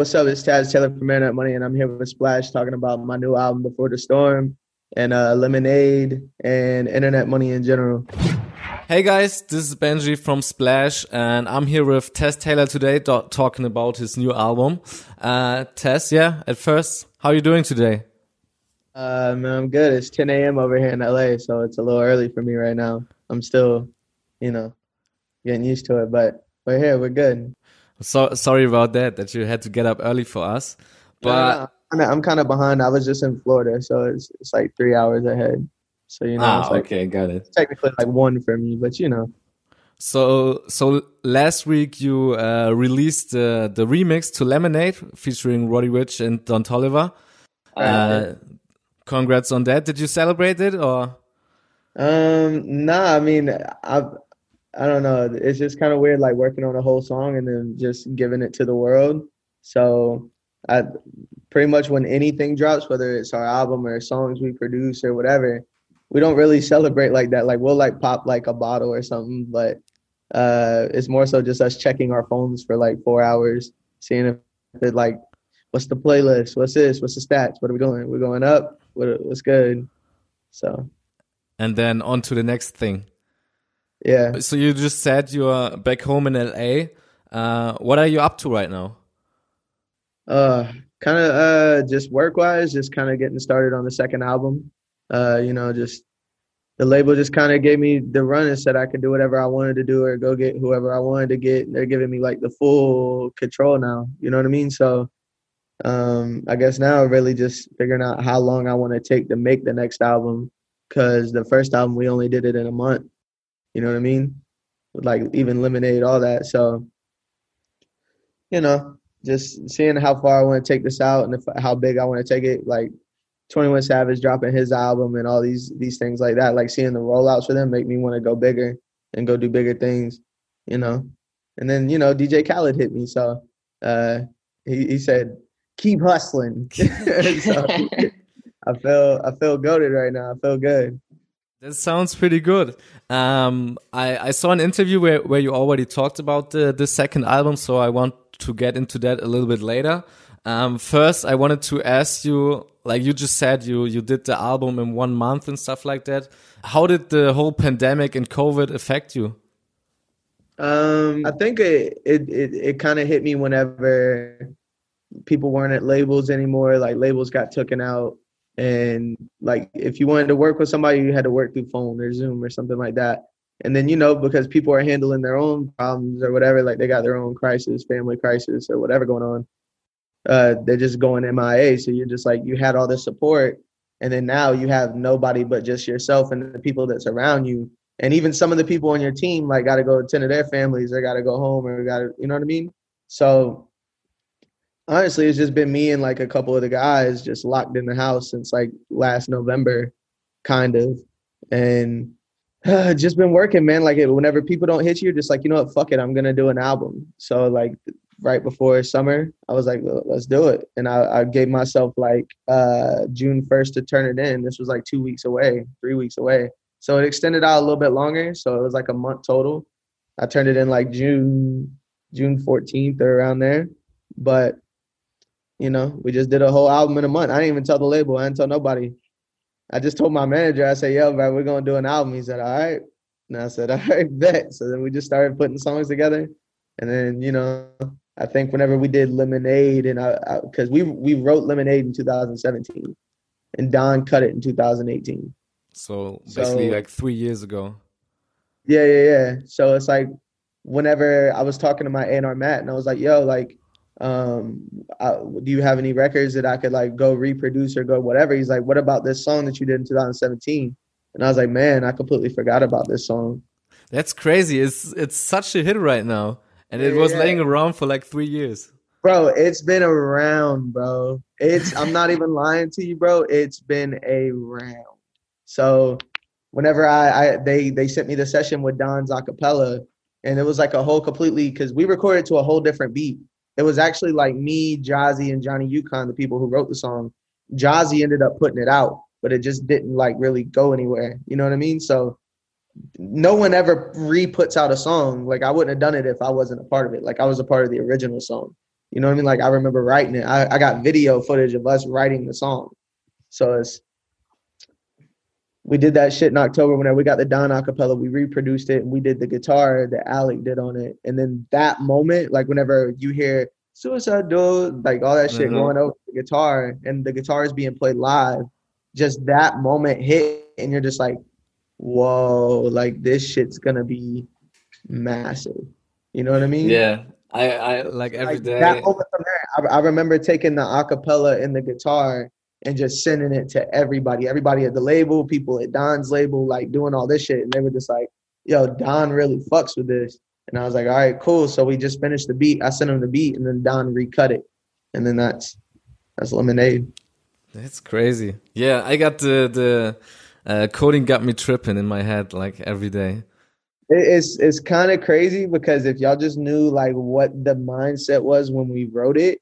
What's up? It's Taz Taylor from Internet Money, and I'm here with Splash talking about my new album, Before the Storm, and uh, Lemonade, and Internet Money in general. Hey guys, this is Benji from Splash, and I'm here with Taz Taylor today, talking about his new album. Uh, Taz, yeah, at first, how are you doing today? Uh, man, I'm good. It's 10 a.m. over here in LA, so it's a little early for me right now. I'm still, you know, getting used to it, but we're here. We're good. So sorry about that. That you had to get up early for us, but I'm kind of behind. I was just in Florida, so it's it's like three hours ahead. So you know, ah, it's like, okay, got it. Technically, like one for me, but you know. So so last week you uh, released uh, the remix to Lemonade featuring Roddy Ricch and Don Toliver. Uh, congrats on that. Did you celebrate it or? Um, nah. I mean, I I don't know. It's just kind of weird, like working on a whole song and then just giving it to the world. So I pretty much when anything drops, whether it's our album or songs we produce or whatever, we don't really celebrate like that. Like we'll like pop like a bottle or something, but uh, it's more so just us checking our phones for like four hours, seeing if it like, what's the playlist? What's this? What's the stats? What are we doing? We're going up. What, what's good? So. And then on to the next thing. Yeah. So you just said you're back home in LA. Uh, what are you up to right now? Uh, kind of uh, just work wise, just kind of getting started on the second album. Uh, you know, just the label just kind of gave me the run and said I could do whatever I wanted to do or go get whoever I wanted to get. They're giving me like the full control now. You know what I mean? So um, I guess now really just figuring out how long I want to take to make the next album. Cause the first album we only did it in a month. You know what I mean? Like even lemonade, all that. So, you know, just seeing how far I want to take this out and if, how big I want to take it. Like Twenty One Savage dropping his album and all these these things like that. Like seeing the rollouts for them make me want to go bigger and go do bigger things. You know, and then you know DJ Khaled hit me, so uh, he he said keep hustling. so, I feel I feel goaded right now. I feel good. That sounds pretty good. Um, I, I saw an interview where, where you already talked about the, the second album, so I want to get into that a little bit later. Um, first, I wanted to ask you, like you just said, you you did the album in one month and stuff like that. How did the whole pandemic and COVID affect you? Um, I think it it it, it kind of hit me whenever people weren't at labels anymore. Like labels got taken out and like if you wanted to work with somebody you had to work through phone or zoom or something like that. And then you know because people are handling their own problems or whatever like they got their own crisis family crisis or whatever going on uh, they're just going mia so you're just like you had all this support and then now you have nobody but just yourself and the people that surround you. And even some of the people on your team like got to go attend to their families or got to go home or got to you know what i mean? So honestly, it's just been me and like a couple of the guys just locked in the house since like last November, kind of, and uh, just been working, man. Like whenever people don't hit you, just like you know what, fuck it, I'm gonna do an album. So like right before summer, I was like, let's do it, and I, I gave myself like uh, June 1st to turn it in. This was like two weeks away, three weeks away. So it extended out a little bit longer. So it was like a month total. I turned it in like June June 14th or around there. But you know, we just did a whole album in a month. I didn't even tell the label. I didn't tell nobody. I just told my manager, I said, yo, bro, we're going to do an album. He said, all right. And I said, all right, bet. So then we just started putting songs together. And then, you know, I think whenever we did Lemonade, and uh, uh, I, because we we wrote Lemonade in 2017, and Don cut it in 2018. So basically, so, like three years ago. Yeah, yeah, yeah. So it's like whenever I was talking to my A&R Matt, and I was like, yo, like um, I, do you have any records that I could like go reproduce or go whatever? He's like, what about this song that you did in 2017? And I was like, man, I completely forgot about this song. That's crazy. It's it's such a hit right now, and it was laying around for like three years. Bro, it's been around, bro. It's I'm not even lying to you, bro. It's been around. So whenever I, I they they sent me the session with Don's acapella, and it was like a whole completely because we recorded to a whole different beat it was actually like me, Jazzy, and Johnny Yukon, the people who wrote the song. Jazzy ended up putting it out, but it just didn't like really go anywhere. You know what I mean? So no one ever re puts out a song. Like I wouldn't have done it if I wasn't a part of it. Like I was a part of the original song. You know what I mean? Like I remember writing it. I, I got video footage of us writing the song. So it's we did that shit in October whenever we got the Don acapella, we reproduced it and we did the guitar that Alec did on it. And then that moment, like whenever you hear suicide door, like all that shit mm-hmm. going over the guitar and the guitar is being played live, just that moment hit and you're just like, whoa, like this shit's gonna be massive. You know what I mean? Yeah. I, I like every like day. That moment from there, I, I remember taking the acapella and the guitar and just sending it to everybody, everybody at the label, people at Don's label, like doing all this shit. And they were just like, yo, Don really fucks with this. And I was like, all right, cool. So we just finished the beat. I sent him the beat and then Don recut it. And then that's that's lemonade. That's crazy. Yeah, I got the the uh, coding got me tripping in my head like every day. It's it's kind of crazy because if y'all just knew like what the mindset was when we wrote it,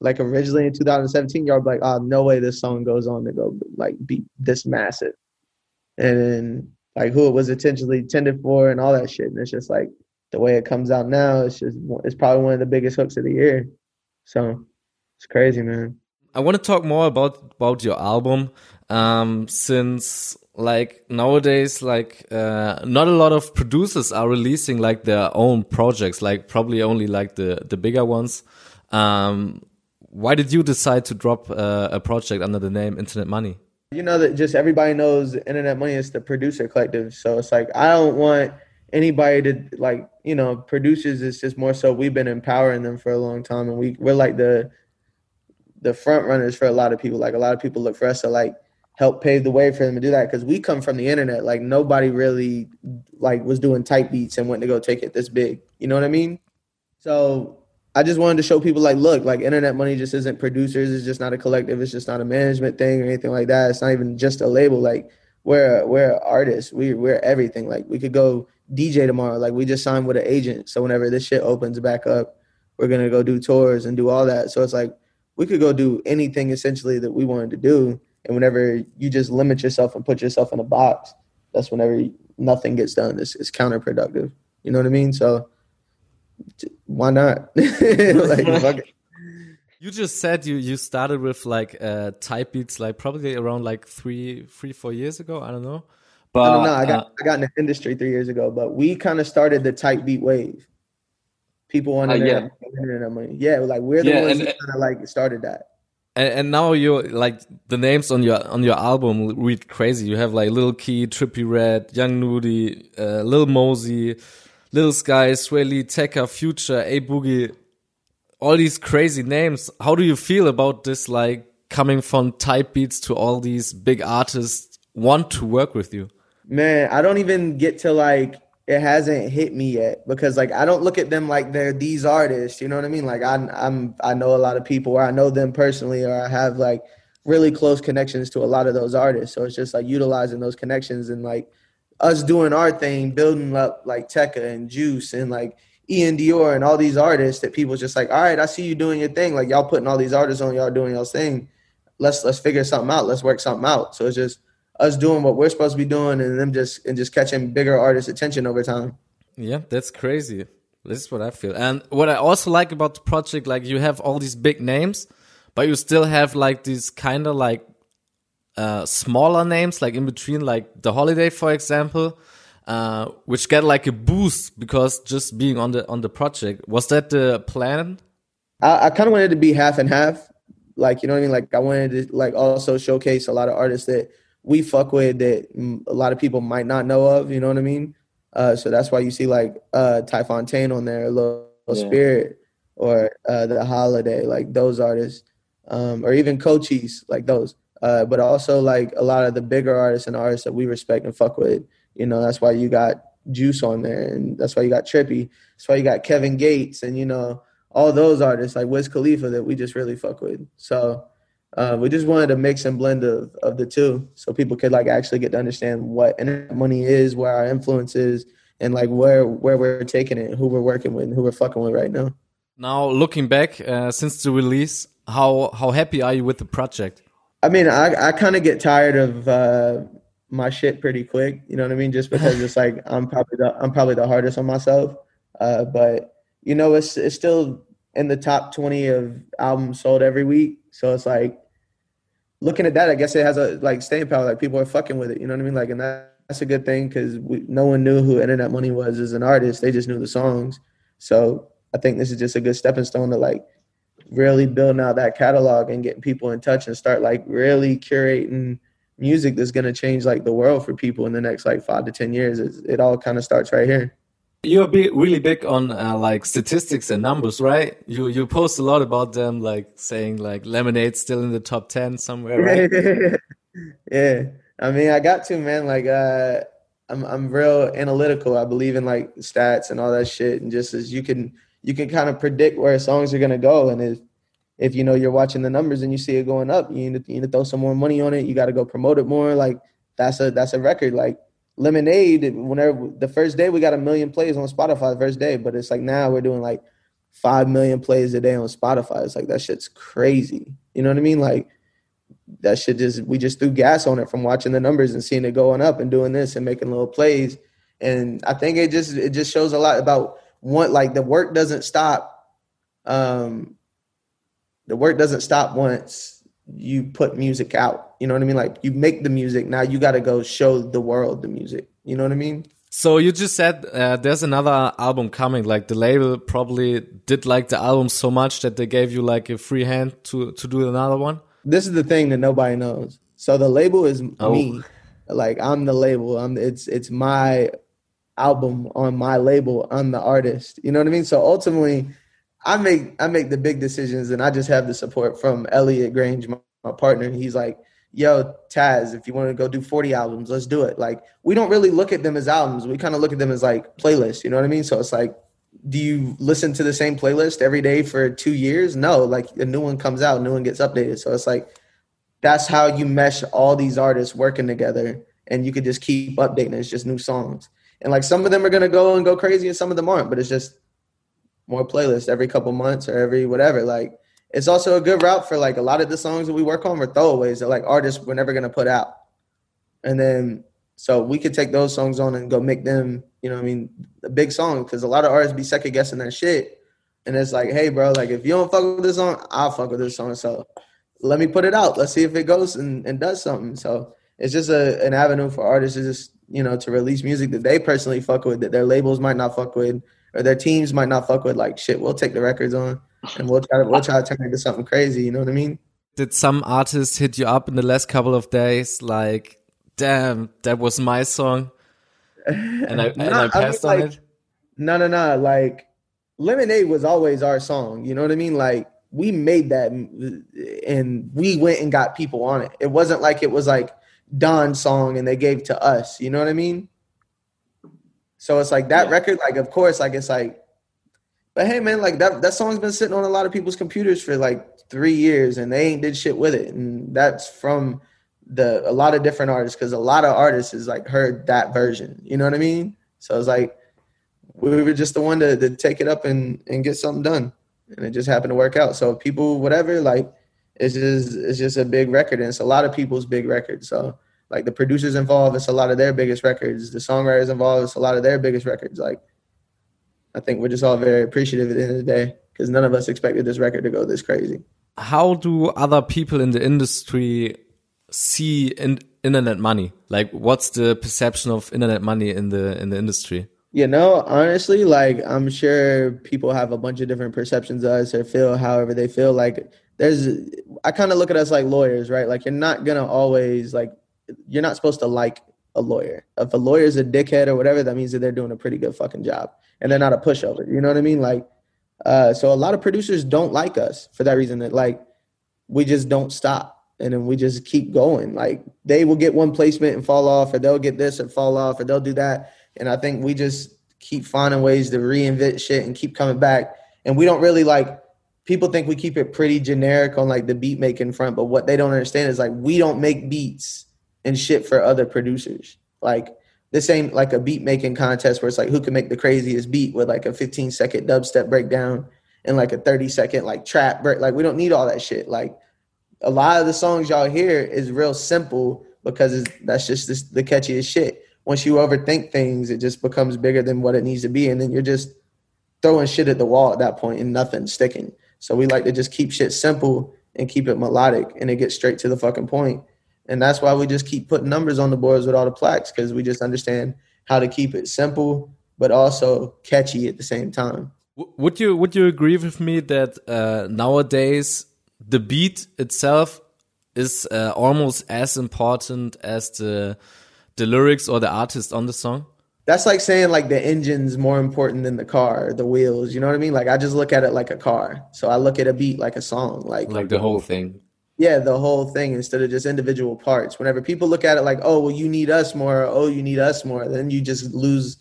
like originally in 2017, y'all like, oh, no way this song goes on to go like be this massive. And then like who it was intentionally intended for and all that shit. And it's just like the way it comes out now, it's just it's probably one of the biggest hooks of the year. So it's crazy, man. I want to talk more about about your album, um, since like nowadays, like uh, not a lot of producers are releasing like their own projects, like probably only like the the bigger ones. Um, why did you decide to drop uh, a project under the name Internet Money? You know that just everybody knows Internet Money is the producer collective. So it's like I don't want anybody to like you know producers. It's just more so we've been empowering them for a long time, and we we're like the the front runners for a lot of people. Like a lot of people look for us to like help pave the way for them to do that because we come from the internet. Like nobody really like was doing type beats and went to go take it this big. You know what I mean? So I just wanted to show people like, look, like internet money just isn't producers. It's just not a collective. It's just not a management thing or anything like that. It's not even just a label. Like we're we're artists. We we're everything. Like we could go DJ tomorrow. Like we just signed with an agent. So whenever this shit opens back up, we're gonna go do tours and do all that. So it's like we could go do anything essentially that we wanted to do. And whenever you just limit yourself and put yourself in a box, that's whenever nothing gets done. It's, it's counterproductive. You know what I mean? So why not? like, You just said you you started with like uh, type beats like probably around like three three four years ago. I don't know. But I don't know. I got uh, I got in the industry three years ago, but we kind of started the type beat wave. People on uh, yeah. internet money. Yeah, like we're the yeah, ones that kind of like started that. And, and, now you're like the names on your on your album read crazy. You have like Lil Key, Trippie Redd, Young Nudy, uh, Lil Mosey, Lil Skies, Swae Lee, Tecca, Future, A Boogie, all these crazy names. How do you feel about this? Like coming from type beats to all these big artists want to work with you? Man, I don't even get to like it hasn't hit me yet because like I don't look at them like they're these artists. You know what I mean? Like I, I'm I know a lot of people, or I know them personally, or I have like really close connections to a lot of those artists. So it's just like utilizing those connections and like us doing our thing, building up like Tecca and Juice and like Iann Dior and all these artists that people just like, all right, I see you doing your thing. Like y'all putting all these artists on, y'all doing y'all thing. Let's let's figure something out. Let's work something out. So it's just us doing what we're supposed to be doing and them just and just catching bigger artists' attention over time. Yeah, that's crazy. This is what I feel. And what I also like about the project, like you have all these big names, but you still have like these kind of like uh, smaller names, like in between, like the holiday, for example, uh, which get like a boost because just being on the on the project. Was that the plan? I, I kind of wanted to be half and half. Like you know what I mean? Like I wanted to like also showcase a lot of artists that we fuck with that a lot of people might not know of. You know what I mean? Uh, so that's why you see like uh, Ty Fontaine on there, Little yeah. Spirit, or uh, the Holiday, like those artists, um, or even Cochise, like those uh, but also like a lot of the bigger artists and artists that we respect and fuck with. You know, that's why you got Juice on there, and that's why you got Trippie. That's why you got Kevin Gates, and you know all those artists like Wiz Khalifa that we just really fuck with. So uh, we just wanted a mix and blend of, of the two, so people could like actually get to understand what internet money is, where our influence is, and like where where we're taking it, who we're working with, and who we're fucking with right now. Now looking back uh, since the release, how how happy are you with the project? I mean, I I kind of get tired of uh, my shit pretty quick. You know what I mean? Just because it's like I'm probably the I'm probably the hardest on myself. Uh, but you know, it's it's still in the top 20 of albums sold every week. So it's like looking at that, I guess it has a like staying power. Like people are fucking with it. You know what I mean? Like, and that, that's a good thing because no one knew who Internet Money was as an artist. They just knew the songs. So I think this is just a good stepping stone to like really building out that catalog and getting people in touch and start like really curating music that's going to change like the world for people in the next like five to ten years. It, it all kind of starts right here. You're big, really big on uh, like statistics and numbers, right? You you post a lot about them, like saying like Lemonade still in the top ten somewhere, right? yeah, I mean, I got to man. Like, uh, I'm I'm real analytical. I believe in like stats and all that shit, and just as you can you can kind of predict where songs are gonna go, and if if you know you're watching the numbers and you see it going up, you need to, you need to throw some more money on it. You got to go promote it more. Like that's a that's a record. Like Lemonade, whenever the first day we got a million plays on Spotify the first day, but it's like now we're doing like five million plays a day on Spotify. It's like that shit's crazy. You know what I mean? Like that shit just we just threw gas on it from watching the numbers and seeing it going up and doing this and making little plays. And I think it just it just shows a lot about what like the work doesn't stop. Um the work doesn't stop once you put music out. You know what I mean? Like you make the music. Now you got to go show the world the music. You know what I mean? So you just said uh, there's another album coming. Like the label probably did like the album so much that they gave you like a free hand to to do another one. This is the thing that nobody knows. So the label is oh. me. Like I'm the label. I'm it's it's my album on my label. I'm the artist. You know what I mean? So ultimately, I make I make the big decisions, and I just have the support from Elliot Grainge, my, my partner. He's like, "Yo, Taz, if you want to go do 40 albums, let's do it." Like, we don't really look at them as albums. We kind of look at them as like playlists. You know what I mean? So it's like, do you listen to the same playlist every day for two years? No. Like a new one comes out, new one gets updated. So it's like that's how you mesh all these artists working together, and you could just keep updating. It's just new songs, and like some of them are gonna go and go crazy, and some of them aren't. But it's just more playlists every couple months or every whatever. Like it's also a good route for like a lot of the songs that we work on were throwaways that like artists we're never gonna put out. And then so we could take those songs on and go make them, you know, I mean, a big song because a lot of artists be second guessing that shit. And it's like, hey, bro, like if you don't fuck with this song, I'll fuck with this song. So let me put it out. Let's see if it goes and, and does something. So it's just a, an avenue for artists to just, you know, to release music that they personally fuck with, that their labels might not fuck with, or their teams might not fuck with like shit. We'll take the records on and we'll try to we'll try to turn it into something crazy. You know what I mean? Did some artists hit you up in the last couple of days? Like, damn, that was my song, and I and I passed I mean, on like, it. No, no, no. Like, Lemonade was always our song. You know what I mean? Like, we made that, and we went and got people on it. It wasn't like it was like Don's song and they gave to us. You know what I mean? So it's like that yeah. record, like of course, like it's like, but hey man, like that that song's been sitting on a lot of people's computers for like three years and they ain't did shit with it. And that's from the a lot of different artists because a lot of artists is like heard that version. You know what I mean? So it's like we were just the one to, to take it up and, and get something done. And it just happened to work out. So people, whatever, like it's just it's just a big record and it's a lot of people's big record. So like the producers involved, it's a lot of their biggest records. The songwriters involved, it's a lot of their biggest records. Like, I think we're just all very appreciative at the end of the day because none of us expected this record to go this crazy. How do other people in the industry see in internet money? Like, what's the perception of internet money in the in the industry? You know, honestly, like I'm sure people have a bunch of different perceptions of us or feel however they feel. Like there's, I kind of look at us like lawyers, right? Like you're not gonna always like you're not supposed to like a lawyer. If a lawyer's a dickhead or whatever, that means that they're doing a pretty good fucking job and they're not a pushover. You know what I mean? Like, uh, so a lot of producers don't like us for that reason. That like we just don't stop and then we just keep going. Like they will get one placement and fall off, or they'll get this and fall off, or they'll do that. And I think we just keep finding ways to reinvent shit and keep coming back. And we don't really like people think we keep it pretty generic on like the beat making front, but what they don't understand is like we don't make beats and shit for other producers. Like this ain't like a beat making contest where it's like who can make the craziest beat with like a 15 second dubstep breakdown and like a 30 second like trap break. Like we don't need all that shit. Like a lot of the songs y'all hear is real simple because that's just this, the catchiest shit. Once you overthink things, it just becomes bigger than what it needs to be, and then you're just throwing shit at the wall at that point and nothing sticking. So we like to just keep shit simple and keep it melodic and it gets straight to the fucking point. And that's why we just keep putting numbers on the boards with all the plaques because we just understand how to keep it simple but also catchy at the same time. Would you would you agree with me that uh, nowadays the beat itself is uh, almost as important as the the lyrics or the artist on the song? That's like saying like the engine's more important than the car, the wheels. You know what I mean? Like I just look at it like a car. So I look at a beat like a song, like like the whole thing. Yeah, the whole thing instead of just individual parts. Whenever people look at it like, oh, well, you need us more. oh, you need us more. Then you just lose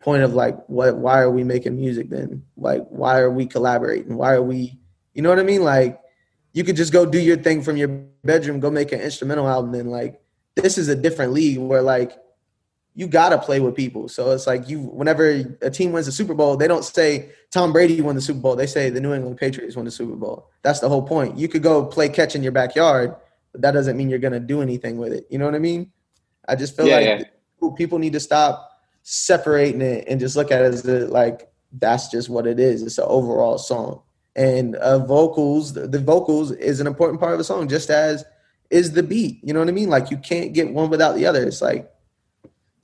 point of like, what? Why are we making music then? Like, why are we collaborating? Why are we? You know what I mean? Like, you could just go do your thing from your bedroom, go make an instrumental album, and like, this is a different league where like you gotta play with people. So it's like you whenever a team wins the Super Bowl, they don't say Tom Brady won the Super Bowl. They say the New England Patriots won the Super Bowl. That's the whole point. You could go play catch in your backyard, but that doesn't mean you're gonna do anything with it. You know what I mean? I just feel yeah, like yeah. people need to stop separating it and just look at it as a, like that's just what it is. It's an overall song. And uh, vocals, the vocals is an important part of a song, just as is the beat. You know what I mean? Like you can't get one without the other. It's like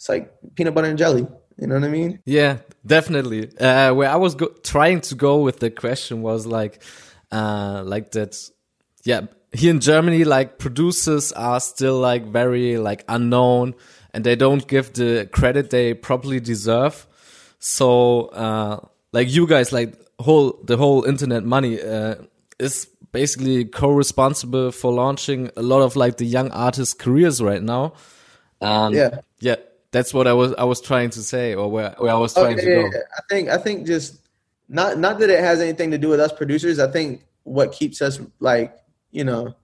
it's like peanut butter and jelly. You know what I mean? Yeah, definitely. Uh, where I was trying to go with the question was like, uh, like that. Yeah, here in Germany, like producers are still like very like unknown, and they don't give the credit they properly deserve. So, uh, like you guys, like whole the whole internet money uh, is basically co-responsible for launching a lot of like the young artists' careers right now. Um, yeah, yeah that's what I was I was trying to say, or where, where I was trying to go. I think I think just not not that it has anything to do with us producers. I think what keeps us like you know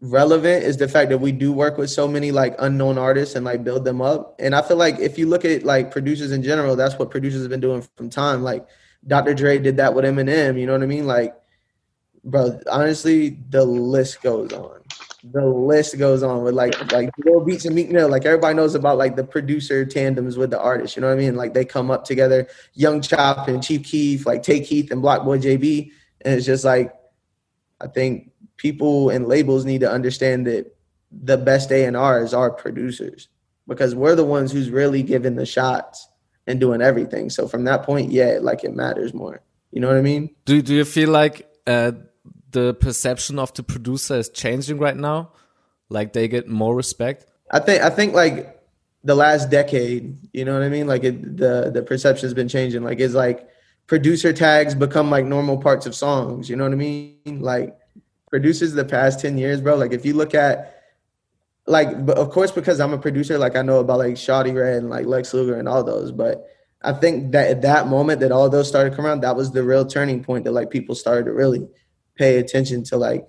relevant is the fact that we do work with so many like unknown artists and like build them up. And I feel like if you look at like producers in general, that's what producers have been doing from time. Like Dr. Dre did that with Eminem. You know what I mean? Like, bro, honestly, the list goes on the list goes on with like like Lil Beats and Meek Mill. Like everybody knows about like the producer tandems with the artist. You know what I mean? Like they come up together. Young Chop and Chief Keef, like Tay Keith and BlocBoy JB, and it's just like I think people and labels need to understand that the best A and R is our producers because we're the ones who's really giving the shots and doing everything. So from that point, yeah, like it matters more. You know what I mean? Do Do you feel like? Uh the perception of the producer is changing right now? Like they get more respect? I think I think like the last decade, you know what I mean? Like it, the the perception has been changing. Like it's like producer tags become like normal parts of songs. You know what I mean? Like producers the past 10 years, bro. Like if you look at like but of course because I'm a producer, like I know about like Shawty Redd and like Lex Luger and all those, but I think that at that moment that all those started coming around, that was the real turning point that like people started to really pay attention to like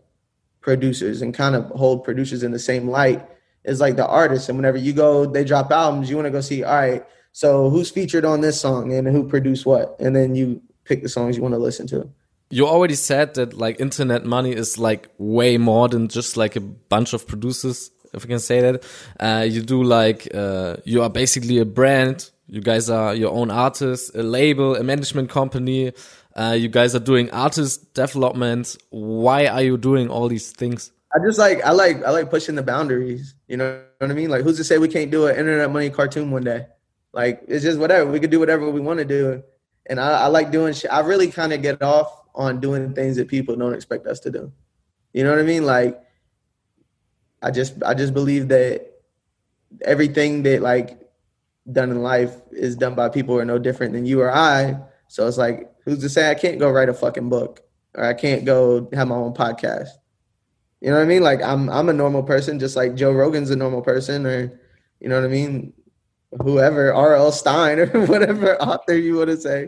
producers and kind of hold producers in the same light as like the artists. And whenever you go, they drop albums, you want to go see, all right, so who's featured on this song and who produced what? And then you pick the songs you want to listen to. You already said that like internet money is like way more than just like a bunch of producers, if I can say that. Uh, you do like, uh, you are basically a brand. You guys are your own artist, a label, a management company, uh, you guys are doing artist development. Why are you doing all these things? I just like I like I like pushing the boundaries. You know what I mean? Like who's to say we can't do an internet money cartoon one day? Like it's just whatever. We could do whatever we want to do. And I, I like doing shit. I really kind of get off on doing things that people don't expect us to do. You know what I mean? Like I just I just believe that everything that like done in life is done by people who are no different than you or I. So it's like who's to say I can't go write a fucking book or I can't go have my own podcast? You know what I mean? Like I'm I'm a normal person, just like Joe Rogan's a normal person, or you know what I mean? Whoever R.L. Stine or whatever author you want to say.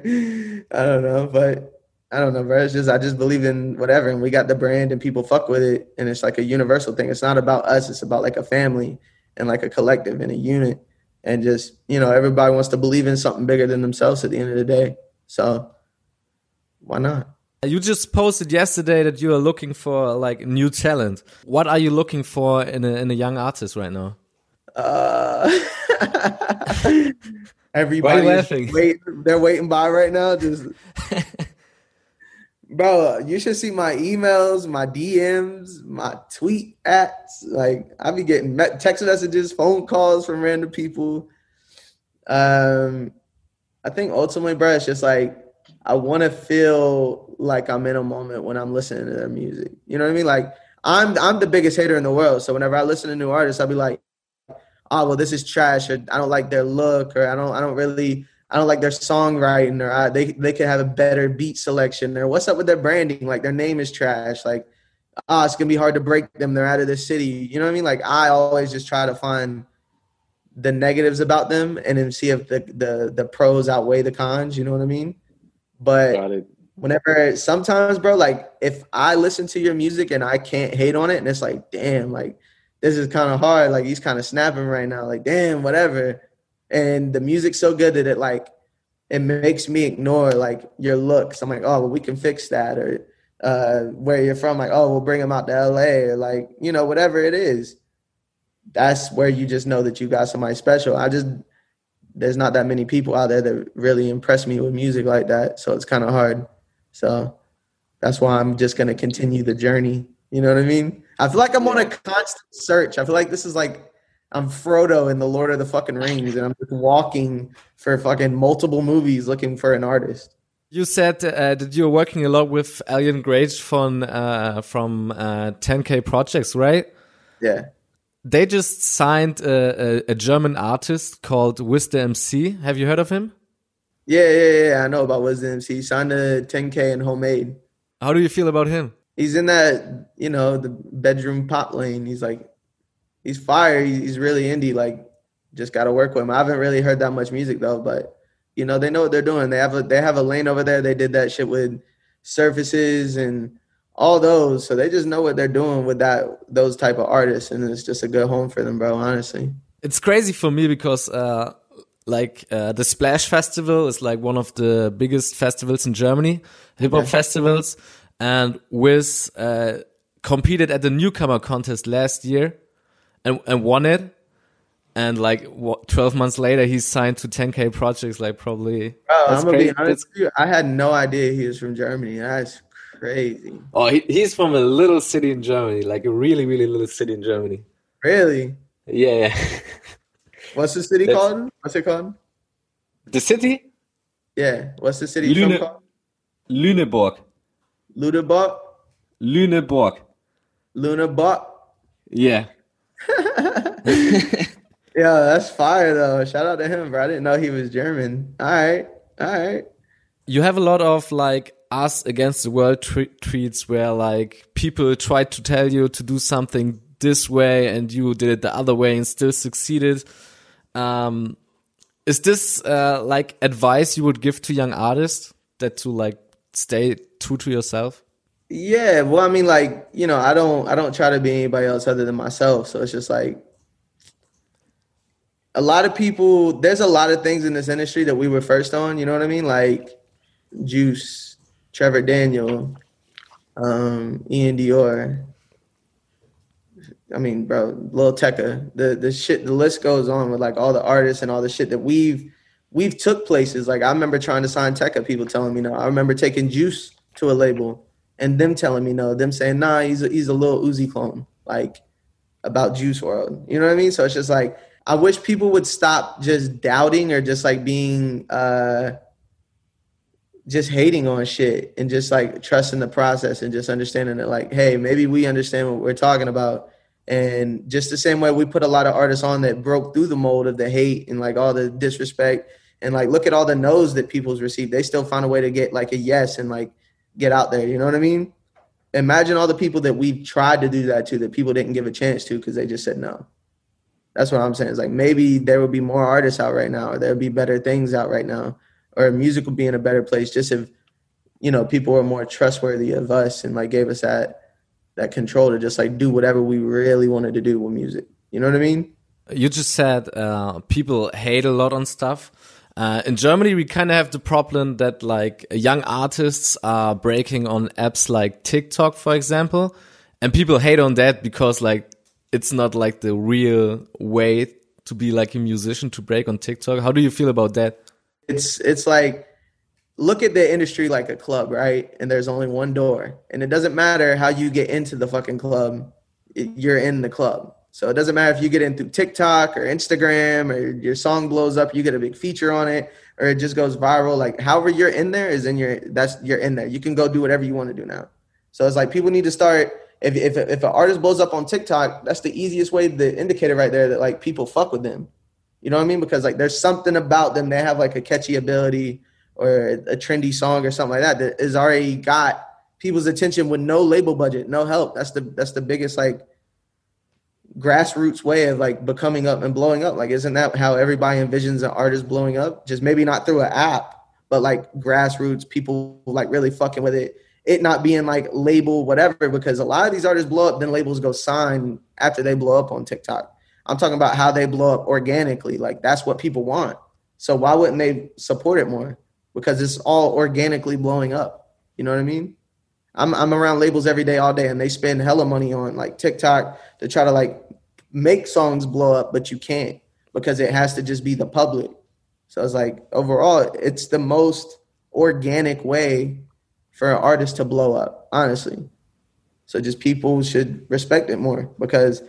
I don't know, but I don't know, bro. It's just I just believe in whatever, and we got the brand, and people fuck with it, and it's like a universal thing. It's not about us. It's about like a family and like a collective and a unit, and just you know everybody wants to believe in something bigger than themselves at the end of the day. So why not? You just posted yesterday that you are looking for like new talent. What are you looking for in a in a young artist right now? Uh, Everybody's waiting. They're waiting by right now. Just bro, you should see my emails, my DMs, my tweet ads. Like I be getting text messages, phone calls from random people. Um, I think ultimately, bro, it's just like I want to feel like I'm in a moment when I'm listening to their music. You know what I mean? Like I'm I'm the biggest hater in the world. So whenever I listen to new artists, I'll be like, oh well, this is trash, or I don't like their look, or I don't I don't really I don't like their songwriting, or I, they they could have a better beat selection, or what's up with their branding? Like their name is trash. Like ah, oh, it's gonna be hard to break them. They're out of the city. You know what I mean? Like I always just try to find the negatives about them and then see if the the the pros outweigh the cons. You know what I mean? But whenever sometimes, bro, like if I listen to your music and I can't hate on it, and it's like, damn, like this is kind of hard. Like he's kind of snapping right now. Like damn, whatever. And the music's so good that it like it makes me ignore like your looks. I'm like, oh, well, we can fix that, or uh, where you're from, like, oh, we'll bring him out to LA, or like, you know, whatever it is. That's where you just know that you got somebody special. I just there's not that many people out there that really impress me with music like that. So it's kind of hard. So that's why I'm just gonna continue the journey. You know what I mean? I feel like I'm on a constant search. I feel like this is like I'm Frodo in the Lord of the fucking Rings, and I'm just walking for fucking multiple movies looking for an artist. You said uh, that you're working a lot with Elliot Grainge from uh, from uh, 10K Projects, right? Yeah they just signed a, a, a, German artist called Wiz the MC. Have you heard of him? Yeah, yeah, yeah. I know about Wiz MC. He signed a 10K and Homemade. How do you feel about him? He's in that, you know, the bedroom pop lane. He's like, he's fire. He's really indie. Like, just got to work with him. I haven't really heard that much music though, but you know, they know what they're doing. They have a they have a lane over there. They did that shit with surfaces and all those. So they just know what they're doing with that those type of artists, and it's just a good home for them, bro. Honestly, it's crazy for me because. Uh, like uh, the Splash Festival is like one of the biggest festivals in Germany, hip hop festivals, and Wiz uh, competed at the newcomer contest last year and and won it. And like what, twelve months later, he signed to 10K Projects. Like probably. Bro, I'm gonna be honest with you. I had no idea he was from Germany. That's crazy. Oh, he, he's from a little city in Germany, like a really, really little city in Germany. Really? Yeah. yeah. What's the city That's, called? What's it called? The city? Yeah. What's the city Lüne, called? Lüneburg. Lüneburg? Lüneburg. Lüneburg? Yeah. yeah, that's fire though. Shout out to him, bro. I didn't know he was German. All right. All right. You have a lot of like us against the world tweets where like people tried to tell you to do something this way and you did it the other way and still succeeded. Um, is this uh, like advice you would give to young artists that to like stay true to yourself? Yeah, well, I mean, like you know, I don't, I don't try to be anybody else other than myself. So it's just like a lot of people. There's a lot of things in this industry that we were first on. You know what I mean? Like Juice, Trevor Daniel, um, Iann Dior. I mean, bro, Lil Tecca. The the shit, the list goes on with like all the artists and all the shit that we've we've took places. Like I remember trying to sign Tecca, people telling me no. I remember taking Juice to a label and them telling me no. Them saying nah, he's a, he's a Lil Uzi clone. Like about Juice WRLD. You know what I mean? So it's just like I wish people would stop just doubting or just like being uh just hating on shit and just like trusting the process and just understanding that like hey maybe we understand what we're talking about. And just the same way we put a lot of artists on that broke through the mold of the hate and like all the disrespect and like look at all the no's that people's received. They still found a way to get like a yes and like get out there. You know what i mean? Imagine all the people that we've tried to do that to that people didn't give a chance to because they just said no. That's what i'm saying. It's like maybe there would be more artists out right now or there would be better things out right now or music would be in a better place just if you know people were more trustworthy of us and like gave us that that control to just like do whatever we really wanted to do with music. You know what I mean? You just said uh, people hate a lot on stuff. Uh, in Germany, we kind of have the problem that like young artists are breaking on apps like TikTok, for example, and people hate on that because like it's not like the real way to be like a musician to break on TikTok? How do you feel about that? It's it's like look at the industry like a club, right? And there's only one door, and it doesn't matter how you get into the fucking club, you're in the club. So it doesn't matter if you get in through TikTok or Instagram or your song blows up, you get a big feature on it, or it just goes viral. Like however you're in there is in your that's you're in there. You can go do whatever you want to do now. So it's like people need to start. If if if an artist blows up on TikTok, that's the easiest way, the indicator right there that like people fuck with them. You know what I mean? Because like there's something about them. They have like a catchy ability or a trendy song or something like that that has already got people's attention with no label budget, no help. That's the that's the biggest like grassroots way of like becoming up and blowing up. Like, isn't that how everybody envisions an artist blowing up? Just maybe not through an app, but like grassroots people like really fucking with it. It not being like label whatever, because a lot of these artists blow up, then labels go sign after they blow up on TikTok. I'm talking about how they blow up organically. Like that's what people want. So why wouldn't they support it more? Because it's all organically blowing up. You know what I mean? I'm I'm around labels every day, all day, and they spend hella money on like TikTok to try to like make songs blow up, but you can't because it has to just be the public. So it's like overall, it's the most organic way for an artist to blow up, honestly. So just people should respect it more because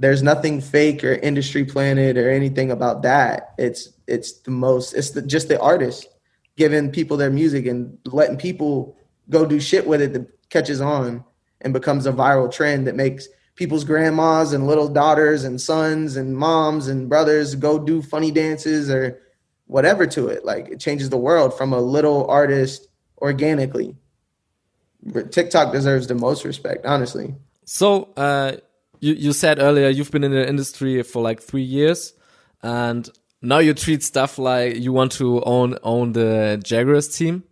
there's nothing fake or industry planted or anything about that. It's it's the most it's the, just the artist giving people their music and letting people go do shit with it that catches on and becomes a viral trend that makes people's grandmas and little daughters and sons and moms and brothers go do funny dances or whatever to it. Like it changes the world from a little artist organically. TikTok deserves the most respect, honestly. So, uh, you you said earlier you've been in the industry for like three years, and now you treat stuff like you want to own own the Jaguars team.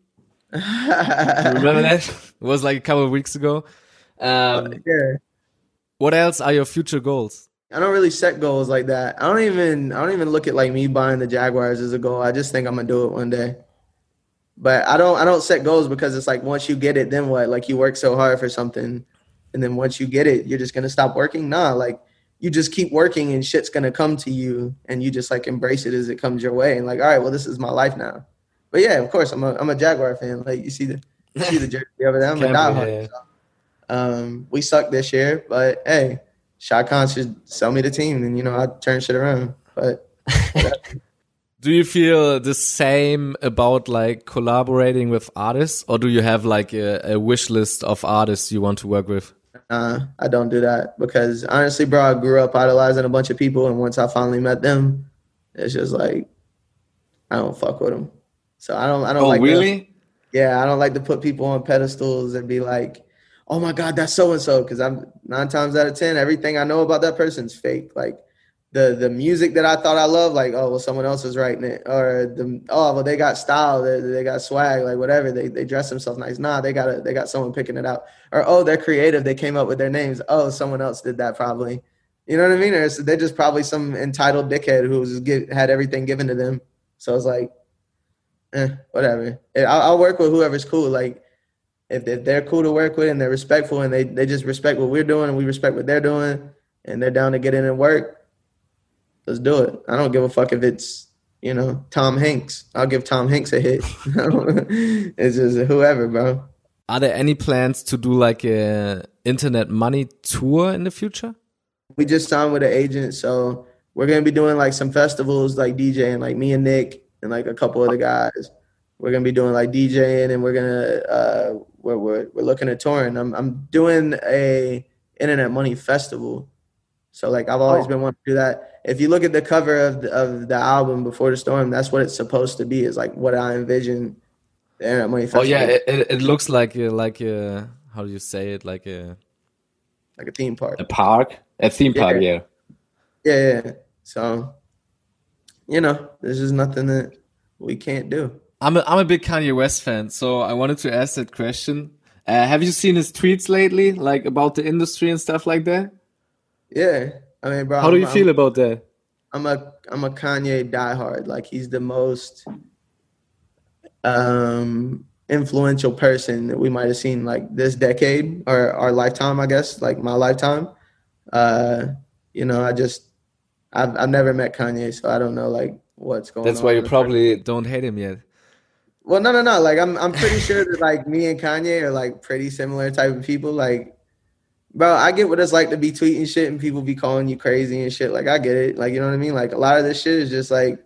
remember that? It was like a couple of weeks ago. Um, yeah. What else are your future goals? I don't really set goals like that. I don't even I don't even look at like me buying the Jaguars as a goal. I just think I'm gonna do it one day. But I don't I don't set goals because it's like once you get it, then what? Like you work so hard for something, and then once you get it, you're just gonna stop working. Nah, like you just keep working and shit's gonna come to you, and you just like embrace it as it comes your way, and like all right, well this is my life now. But yeah, of course, I'm a I'm a Jaguar fan. Like you see the you see the jersey over there. I'm a diehard. So, um, we suck this year, but hey, Shad Khan should sell me the team, and you know I turn shit around. But do you feel the same about like collaborating with artists, or do you have like a, a wish list of artists you want to work with? Uh, I don't do that because honestly, bro, I grew up idolizing a bunch of people, and once I finally met them, it's just like I don't fuck with them. So I don't. I don't oh, like. really? To, yeah, I don't like to put people on pedestals and be like, "Oh my God, that's so and so," because I'm nine times out of ten, everything I know about that person's fake. Like the the music that I thought I loved, like oh well, someone else is writing it, or the oh well, they got style, they, they got swag, like whatever. They they dress themselves nice. Nah, they got a, they got someone picking it out. Or oh, they're creative. They came up with their names. Oh, someone else did that probably. You know what I mean? Or they're just probably some entitled dickhead who was get, had everything given to them. So it's like eh, whatever. I'll, I'll, work with whoever's cool. Like if, if they're cool to work with and they're respectful and they, they just respect what we're doing and we respect what they're doing and they're down to get in and work, let's do it. I don't give a fuck if it's, you know, Tom Hanks. I'll give Tom Hanks a hit. it's just whoever, bro. Are there any plans to do like a internet money tour in the future? We just signed with an agent, so we're gonna be doing like some festivals like DJing, like me and Nick and like a couple of the guys. We're gonna be doing like DJing, and we're gonna uh, we're, we're we're looking at touring. I'm I'm doing a internet money festival. So like I've always oh. been wanting to do that. If you look at the cover of the, of the album Before the Storm, that's what it's supposed to be. Is like what I envision the internet money oh, festival. Oh yeah, it, it looks like a, like a how do you say it like a like a theme park. A park, a theme park, yeah. Yeah, yeah. yeah. So you know, there's just nothing that we can't do. I'm a, I'm a big Kanye West fan, so I wanted to ask that question. Uh, have you seen his tweets lately, like about the industry and stuff like that? Yeah, I mean, bro. How do you I'm, feel about that? I'm a I'm a Kanye diehard. Like he's the most um influential person that we might have seen like this decade or our lifetime, I guess, like my lifetime. Uh, you know, I just I've I've never met Kanye, so I don't know like what's going That's why you probably don't hate him yet. Well, no, no, no. Like I'm I'm pretty sure that like me and Kanye are like pretty similar type of people. Like, bro, I get what it's like to be tweeting shit and people be calling you crazy and shit. Like I get it. Like you know what I mean. Like a lot of this shit is just like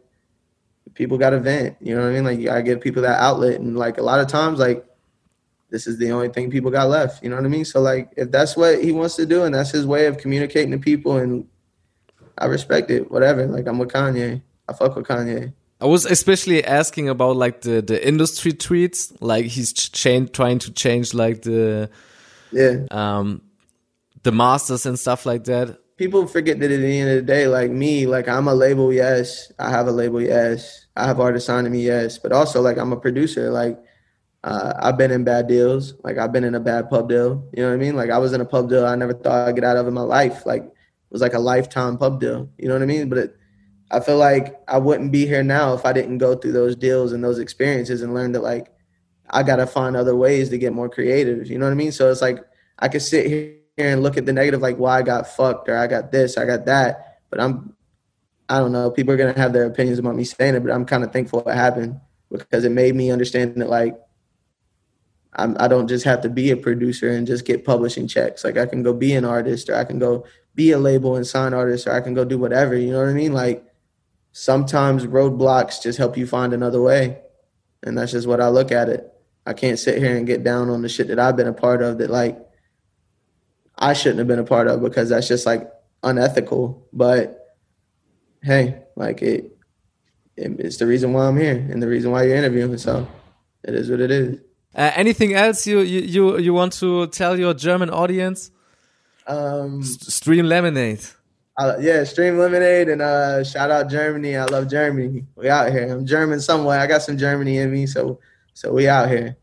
people got to vent. You know what I mean? Like you gotta give people that outlet. And like a lot of times, like this is the only thing people got left. You know what I mean? So like if that's what he wants to do and that's his way of communicating to people, and I respect it. Whatever. Like I'm with Kanye. I fuck with Kanye. I was especially asking about like the the industry tweets, like he's ch- trying to change like the yeah um the masters and stuff like that. People forget that at the end of the day, like me, like I'm a label, yes, I have a label, yes, I have artists signing me, yes, but also like I'm a producer, like uh, I've been in bad deals, like I've been in a bad pub deal, you know what I mean? Like I was in a pub deal I never thought I'd get out of in my life, like it was like a lifetime pub deal, you know what I mean? But it, I feel like I wouldn't be here now if I didn't go through those deals and those experiences and learn that like I gotta find other ways to get more creative. You know what I mean? So it's like I could sit here and look at the negative, like why I got fucked or I got this, I got that. But I'm I don't know, people are gonna have their opinions about me saying it, but I'm kind of thankful it happened because it made me understand that like I'm, I do not just have to be a producer and just get publishing checks. Like I can go be an artist or I can go be a label and sign artists or I can go do whatever. You know what I mean? Like sometimes roadblocks just help you find another way. And that's just what I look at it. I can't sit here and get down on the shit that I've been a part of that like I shouldn't have been a part of because that's just like unethical. But hey, like it, it it's the reason why I'm here and the reason why you're interviewing. So it is what it is. Uh, anything else you, you you you want to tell your German audience? Um, Stream Lemonade. Uh, yeah, Stream Lemonade and uh, shout out Germany. I love Germany. We out here. I'm German somewhere. I got some Germany in me, so so we out here.